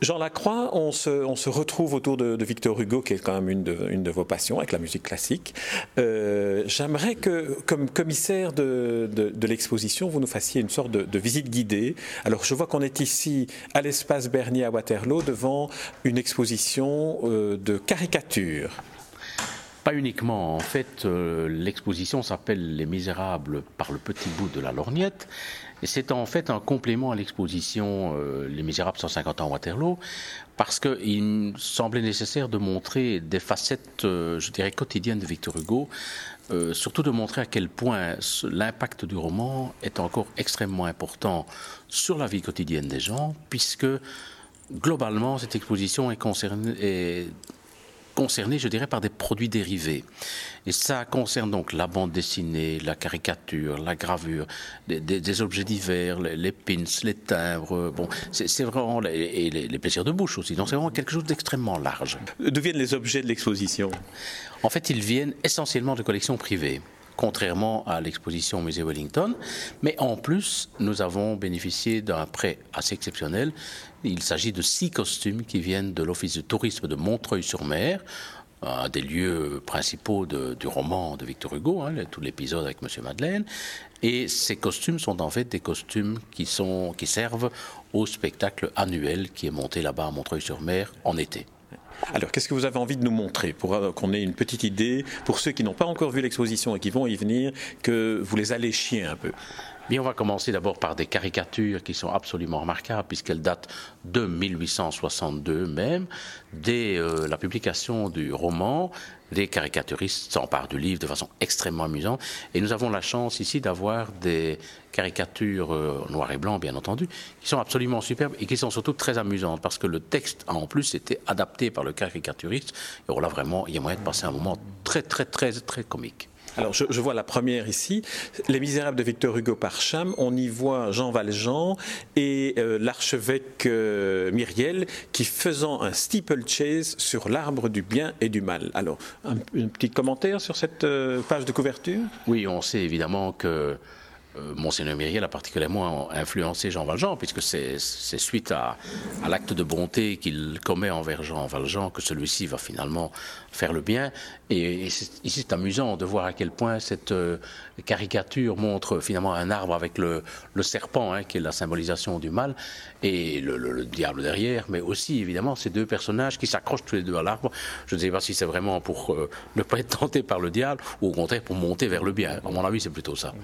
Jean Lacroix, on se, retrouve autour de, Victor Hugo, qui est quand même une de, vos passions, avec la musique classique. Euh, j'aimerais que, comme commissaire de, de l'exposition, vous nous fassiez une sorte de, visite guidée. Alors, je vois qu'on est ici à l'espace Bernier à Waterloo, devant une exposition euh, de caricatures. Pas uniquement. En fait, euh, l'exposition s'appelle Les Misérables par le petit bout de la lorgnette. Et c'est en fait un complément à l'exposition euh, Les Misérables 150 ans Waterloo, parce qu'il me semblait nécessaire de montrer des facettes, euh, je dirais, quotidiennes de Victor Hugo, surtout de montrer à quel point l'impact du roman est encore extrêmement important sur la vie quotidienne des gens, puisque globalement, cette exposition est concernée, concernés, je dirais, par des produits dérivés. Et ça concerne donc la bande dessinée, la caricature, la gravure, des, objets divers, les, pins, les timbres. Bon, c'est vraiment et les, plaisirs de bouche aussi. Donc c'est vraiment quelque chose d'extrêmement large. D'où viennent les objets de l'exposition? En fait, ils viennent essentiellement de collections privées contrairement à l'exposition au musée Wellington. Mais en plus, nous avons bénéficié d'un prêt assez exceptionnel. Il s'agit de six costumes qui viennent de l'Office de tourisme de Montreuil-sur-Mer, un des lieux principaux du roman de Victor Hugo, hein, tout l'épisode avec Monsieur Madeleine. Et ces costumes sont en fait des costumes qui, sont, qui servent au spectacle annuel qui est monté là-bas à Montreuil-sur-Mer en été. Alors, qu'est-ce que vous avez envie de nous montrer pour euh, qu'on ait une petite idée, pour ceux qui n'ont pas encore vu l'exposition et qui vont y venir, que vous les alléchiez un peu? Bien, on va commencer d'abord par des caricatures qui sont absolument remarquables, puisqu'elles datent de 1862 même. Dès euh, la publication du roman, les caricaturistes s'emparent du livre de façon extrêmement amusante. Et nous avons la chance ici d'avoir des caricatures euh, noir et blanc, bien entendu, qui sont absolument superbes et qui sont surtout très amusantes, parce que le texte a en plus été adapté par le caricaturiste. Et là, vraiment, il y a moyen de passer un moment très, très, très, très comique. Alors, je, vois la première ici, Les Misérables de Victor Hugo par Cham. On y voit Jean Valjean et euh, l'archevêque euh, Myriel qui faisant un steeplechase sur l'arbre du bien et du mal. Alors, un, petit commentaire sur cette euh, page de couverture? Oui, on sait évidemment que Monseigneur Myriel a particulièrement influencé Jean Valjean, puisque c'est suite à, l'acte de bonté qu'il commet envers Jean Valjean que celui-ci va finalement faire le bien. Et, ici, c'est amusant de voir à quel point cette euh, caricature montre finalement un arbre avec le, serpent, hein, qui est la symbolisation du mal, et le, diable derrière, mais aussi évidemment ces deux personnages qui s'accrochent tous les deux à l'arbre. Je ne sais pas si c'est vraiment pour euh, ne pas être tenté par le diable, ou au contraire pour monter vers le bien. À mon avis, c'est plutôt ça.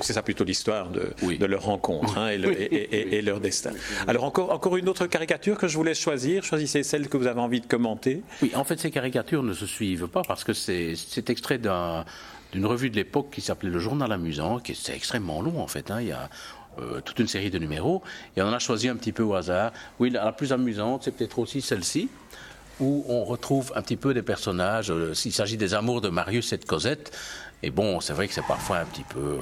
C'est ça plutôt l'histoire de, de, leur rencontre hein, et, et, leur destin. Alors encore, encore une autre caricature que je voulais choisir. Choisissez celle que vous avez envie de commenter. Oui, en fait, ces caricatures ne se suivent pas parce que c'est extrait d'une revue de l'époque qui s'appelait Le Journal Amusant, qui est extrêmement long en fait. Hein. Il y a euh, toute une série de numéros et on en a choisi un petit peu au hasard. Oui, la plus amusante, c'est peut-être aussi celle-ci où on retrouve un petit peu des personnages. Euh, s'il s'agit des amours de Marius et de Cosette, et bon, c'est vrai que c'est parfois un petit peu. Euh,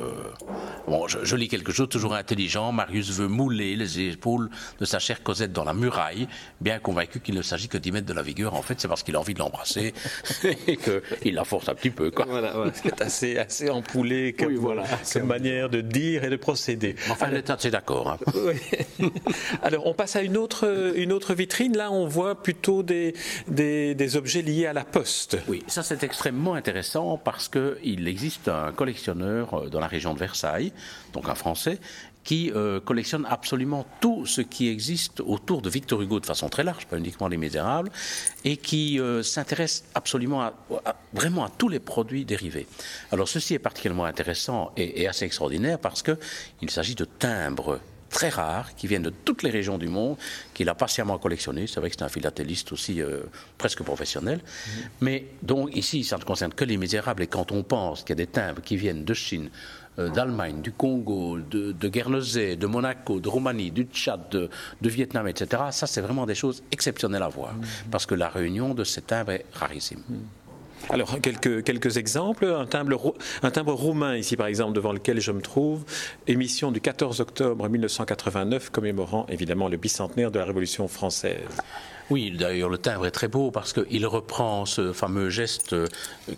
bon, je, lis quelque chose toujours intelligent. Marius veut mouler les épaules de sa chère Cosette dans la muraille, bien convaincu qu'il ne s'agit que d'y mettre de la vigueur. En fait, c'est parce qu'il a envie de l'embrasser et qu'il la force un petit peu. Quoi. Voilà, c'est assez, assez empoulé comme, voilà, manière de dire et de procéder. Enfin, l'État, c'est d'accord. Hein. Alors, on passe à une autre, une autre vitrine. Là, on voit plutôt des, des, des objets liés à la poste. Oui, ça, c'est extrêmement intéressant parce qu'il existe un collectionneur euh, dans la région de Versailles, donc un Français, qui euh, collectionne absolument tout ce qui existe autour de Victor Hugo de façon très large, pas uniquement les Misérables, et qui euh, s'intéresse absolument à, vraiment à tous les produits dérivés. Alors ceci est particulièrement intéressant et, et assez extraordinaire parce qu'il s'agit de timbres très rares qui viennent de toutes les régions du monde, qu'il a patiemment collectionné. C'est vrai que c'est un philatéliste aussi euh, presque professionnel. Mm-hmm. Mais donc ici, ça ne concerne que les misérables. Et quand on pense qu'il y a des timbres qui viennent de Chine, euh, d'Allemagne, du Congo, de, de Guernesey, de Monaco, de Roumanie, du Tchad, de, Vietnam, etc., ça, c'est vraiment des choses exceptionnelles à voir. Mm-hmm. Parce que la réunion de ces timbres est rarissime. Alors, quelques, quelques exemples. Un timbre, un timbre roumain, ici par exemple, devant lequel je me trouve. Émission du 14 octobre 1989, commémorant évidemment le bicentenaire de la Révolution française. Oui, d'ailleurs, le timbre est très beau parce qu'il reprend ce fameux geste euh,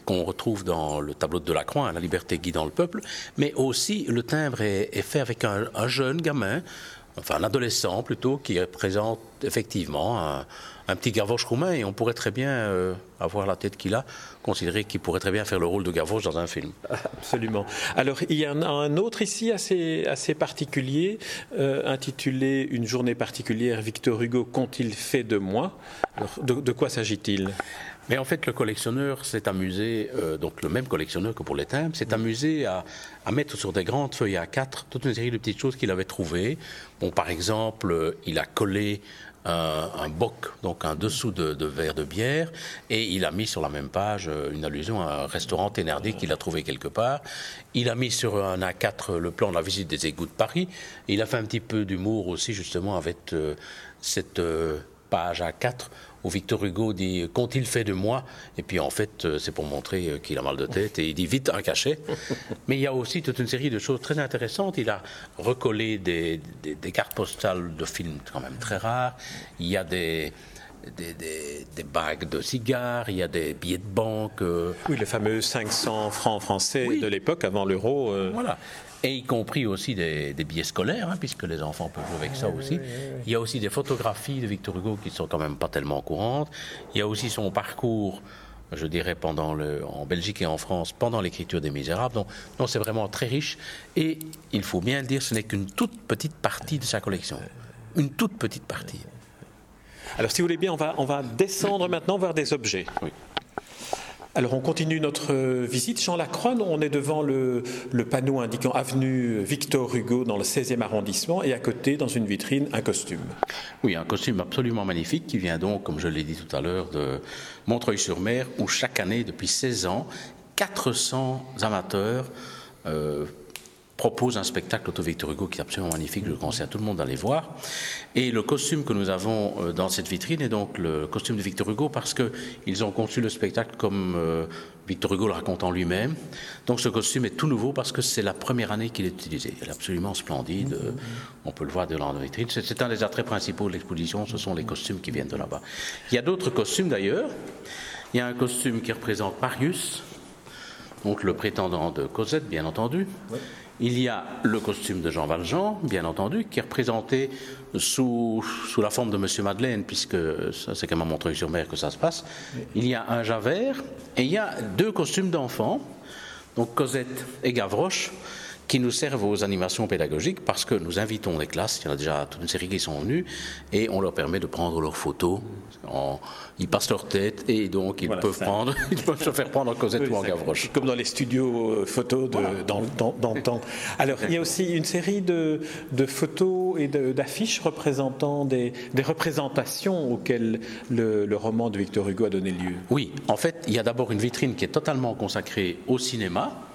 qu'on retrouve dans le tableau de Delacroix, hein, la liberté guidant le peuple, mais aussi le timbre est, fait avec un, jeune gamin enfin un adolescent plutôt, qui représente effectivement un, petit Gavroche roumain et on pourrait très bien euh, avoir la tête qu'il a, considérer qu'il pourrait très bien faire le rôle de Gavroche dans un film. Absolument. Alors il y en a un autre ici assez, assez particulier, euh, intitulé Une journée particulière, Victor Hugo, qu'ont-ils fait de moi de, quoi s'agit-il? Mais en fait, le collectionneur s'est amusé, euh, donc le même collectionneur que pour les timbres, s'est amusé à, à, mettre sur des grandes feuilles à 4 toute une série de petites choses qu'il avait trouvées. Bon, par exemple, il a collé un, boc, donc un dessous de, verre de bière, et il a mis sur la même page euh, une allusion à un restaurant Thénardier qu'il a trouvé quelque part. Il a mis sur un A4 le plan de la visite des égouts de Paris. il a fait un petit peu d'humour aussi, justement, avec euh, cette euh, page A4 où Victor Hugo dit Qu'ont-il fait de moi? Et puis en fait, euh, c'est pour montrer euh, qu'il a mal de tête et il dit vite un cachet. Mais il y a aussi toute une série de choses très intéressantes. Il a recollé des, cartes postales de films quand même très rares. Il y a des. Des, bagues de cigares, il y a des billets de banque. Euh. Oui, les fameux 500 francs français de l'époque, avant l'euro. Voilà et y compris aussi des, billets scolaires, hein, puisque les enfants peuvent jouer avec ça aussi. Il y a aussi des photographies de Victor Hugo qui sont quand même pas tellement courantes. Il y a aussi son parcours, je dirais, pendant le, en Belgique et en France, pendant l'écriture des Misérables. Donc, donc c'est vraiment très riche. Et il faut bien le dire, ce n'est qu'une toute petite partie de sa collection. Une toute petite partie. Alors, si vous voulez bien, on va, on va descendre maintenant vers des objets. Oui. Alors on continue notre visite. Jean Lacroix, on est devant le, panneau indiquant avenue Victor Hugo dans le 16e arrondissement et à côté, dans une vitrine, un costume. Oui, un costume absolument magnifique qui vient donc, comme je l'ai dit tout à l'heure, de Montreuil-sur-Mer où chaque année, depuis 16 ans, 400 amateurs euh, propose un spectacle auto Victor Hugo qui est absolument magnifique. Je conseille à tout le monde d'aller voir. Et le costume que nous avons euh, dans cette vitrine est donc le costume de Victor Hugo parce qu'ils ont conçu le spectacle comme euh, Victor Hugo le raconte en lui-même. Donc ce costume est tout nouveau parce que c'est la première année qu'il est utilisé. Il est absolument splendide. Euh, on peut le voir de la vitrine. C'est un des attraits principaux de l'exposition. Ce sont les costumes qui viennent de là-bas. Il y a d'autres costumes d'ailleurs. Il y a un costume qui représente Marius, donc le prétendant de Cosette, bien entendu. Il y a le costume de Jean Valjean, bien entendu, qui est représenté sous, sous la forme de Monsieur Madeleine, puisque c'est quand même à Montreuil-sur-Mer que ça se passe. Il y a un Javert et il y a deux costumes d'enfants, donc Cosette et Gavroche qui nous servent aux animations pédagogiques parce que nous invitons les classes, il y en a déjà toute une série qui sont venues, et on leur permet de prendre leurs photos. ils passent leur tête et donc ils peuvent prendre, ils peuvent se faire prendre en Cosette ou en Gavroche. Comme dans les studios euh, photos de, dans, le temps. Alors il y a aussi une série de, photos et d'affiches représentant des, représentations auxquelles le, le roman de Victor Hugo a donné lieu. Oui, en fait, il y a d'abord une vitrine qui est totalement consacrée au cinéma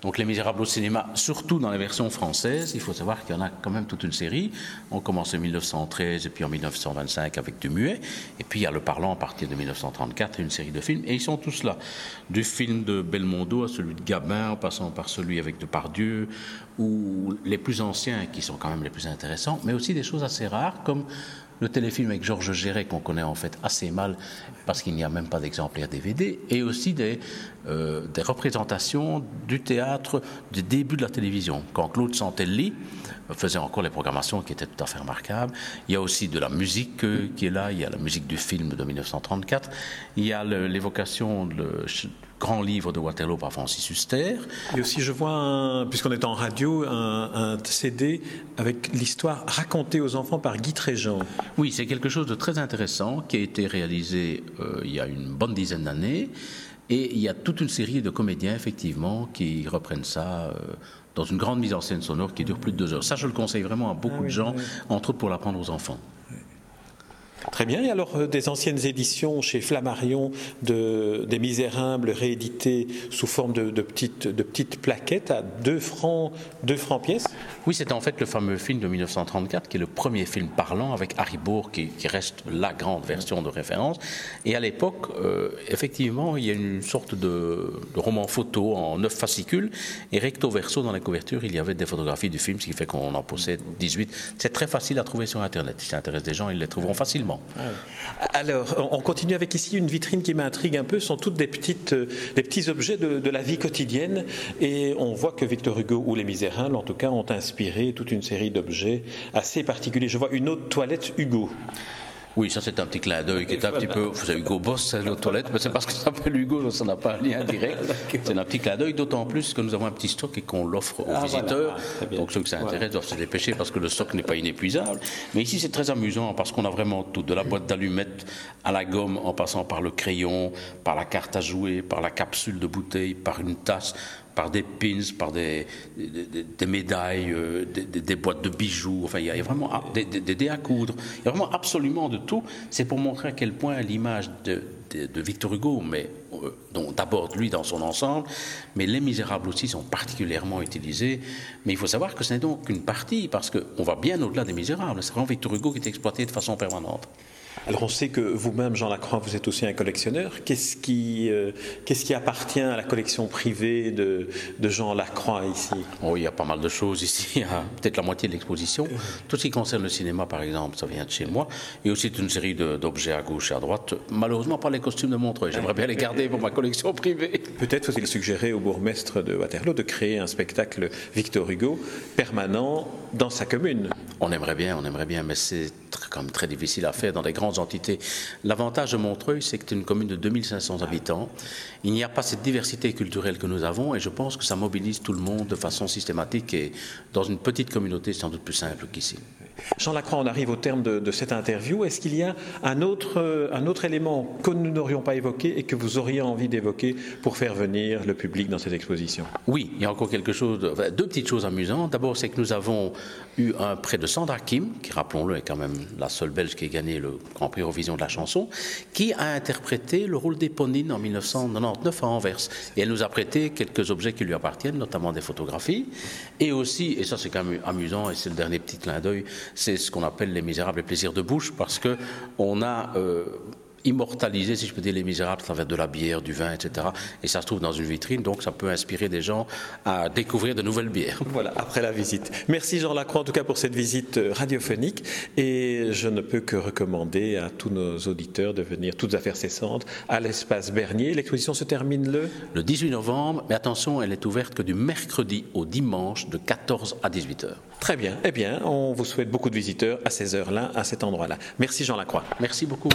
donc Les Misérables au cinéma, surtout dans les versions françaises, il faut savoir qu'il y en a quand même toute une série. On commence en 1913 et puis en 1925 avec du muet. Et puis il y a le parlant à partir de 1934 et une série de films. Et ils sont tous là. Du film de Belmondo à celui de Gabin, en passant par celui avec Depardieu, ou les plus anciens qui sont quand même les plus intéressants, mais aussi des choses assez rares comme le téléfilm avec Georges Géret, qu'on connaît en fait assez mal parce qu'il n'y a même pas d'exemplaire DVD, et aussi des, euh, des représentations du théâtre du début de la télévision, quand Claude Santelli faisait encore les programmations qui étaient tout à fait remarquables. Il y a aussi de la musique euh, qui est là, il y a la musique du film de 1934, il y a l'évocation de grand livre de Waterloo par Francis Huster. Et aussi, je vois, puisqu'on est en radio, un, CD avec l'histoire racontée aux enfants par Guy Tréjean. Oui, c'est quelque chose de très intéressant qui a été réalisé euh, il y a une bonne dizaine d'années. Et il y a toute une série de comédiens, effectivement, qui reprennent ça. Euh, dans une grande mise en scène sonore qui dure plus de deux heures. Ça, je le conseille vraiment à beaucoup ah de gens, entre autres pour l'apprendre aux enfants. Très bien. Et alors, euh, des anciennes éditions chez Flammarion de, des Misérables rééditées sous forme de, petites, plaquettes à 2 francs, 2 francs pièce? Oui, c'est en fait le fameux film de 1934 qui est le premier film parlant avec Harry Bourg qui, reste la grande version de référence. Et à l'époque, euh, effectivement, il y a une sorte de, roman photo en neuf fascicules et recto verso dans la couverture, il y avait des photographies du film, ce qui fait qu'on en possède 18. C'est très facile à trouver sur Internet. Si ça intéresse des gens, ils les trouveront facilement. Alors, on continue avec ici une vitrine qui m'intrigue un peu. Ce sont toutes des, petites, euh, des petits objets de, de, la vie quotidienne. Et on voit que Victor Hugo ou Les Misérables, en tout cas, ont inspiré toute une série d'objets assez particuliers. Je vois une autre toilette Hugo. Oui, ça c'est un petit clin d'œil qui est un petit peu. Vous savez, Hugo Boss, c'est notre toilette, mais c'est parce que ça s'appelle Hugo, donc ça n'a pas un lien direct. c'est un petit clin d'œil, d'autant plus que nous avons un petit stock et qu'on l'offre aux ah, visiteurs. donc ceux qui s'intéressent doivent se dépêcher parce que le stock n'est pas inépuisable. Mais ici c'est très amusant parce qu'on a vraiment tout, de la boîte d'allumettes à la gomme, en passant par le crayon, par la carte à jouer, par la capsule de bouteille, par une tasse par des pins, par des, des, médailles, euh, des, boîtes de bijoux. Enfin, il y a, vraiment des, dés à coudre. Il y a vraiment absolument de tout. C'est pour montrer à quel point l'image de, Victor Hugo, mais euh, dont d'abord lui dans son ensemble, mais Les Misérables aussi sont particulièrement utilisés. Mais il faut savoir que ce n'est donc qu'une partie, parce qu'on va bien au-delà des Misérables. C'est vraiment Victor Hugo qui est exploité de façon permanente. Alors on sait que vous-même, Jean Lacroix, vous êtes aussi un collectionneur. Qu'est-ce qui, euh, qu'est-ce qui appartient à la collection privée de, de, Jean Lacroix ici? Oh, Il y a pas mal de choses ici. Peut-être la moitié de l'exposition. Tout ce qui concerne le cinéma, par exemple, ça vient de chez moi. Et aussi une série d'objets à gauche et à droite. Malheureusement, pas les costumes de Montreuil. J'aimerais bien les garder pour ma collection privée. Peut-être faut-il suggérer au bourgmestre de Waterloo de créer un spectacle Victor Hugo permanent dans sa commune. On aimerait bien, on aimerait bien, mais c'est quand même très difficile à faire dans des grandes entités. L'avantage de Montreuil, c'est que c'est une commune de 2500 habitants. Il n'y a pas cette diversité culturelle que nous avons et je pense que ça mobilise tout le monde de façon systématique et dans une petite communauté, c'est sans doute plus simple qu'ici. Jean Lacroix, on arrive au terme de, cette interview. Est-ce qu'il y a un autre, euh, un autre élément que nous n'aurions pas évoqué et que vous auriez envie d'évoquer pour faire venir le public dans cette exposition Oui, il y a encore quelque chose, deux petites choses amusantes. D'abord, c'est que nous avons eu un prêt de Sandra Kim, qui, rappelons-le, est quand même la seule Belge qui a gagné le Grand Prix Eurovision de la chanson, qui a interprété le rôle d'Éponine en 1999 à Anvers. Et elle nous a prêté quelques objets qui lui appartiennent, notamment des photographies, et aussi, et ça c'est quand même amusant, et c'est le dernier petit clin d'œil, c'est ce qu'on appelle les misérables plaisirs de bouche, parce que on a euh, immortaliser, si je peux dire, les misérables à travers de la bière, du vin, etc. Et ça se trouve dans une vitrine, donc ça peut inspirer des gens à découvrir de nouvelles bières. Voilà, après la visite. Merci Jean Lacroix, en tout cas, pour cette visite euh, radiophonique. Et je ne peux que recommander à tous nos auditeurs de venir, toutes affaires cessantes, à l'espace Bernier. L'exposition se termine le Le 18 novembre, mais attention, elle est ouverte que du mercredi au dimanche de 14 à 18 heures. Très bien. Eh bien, on vous souhaite beaucoup de visiteurs à ces heures-là, à cet endroit-là. Merci Jean Lacroix. Merci beaucoup.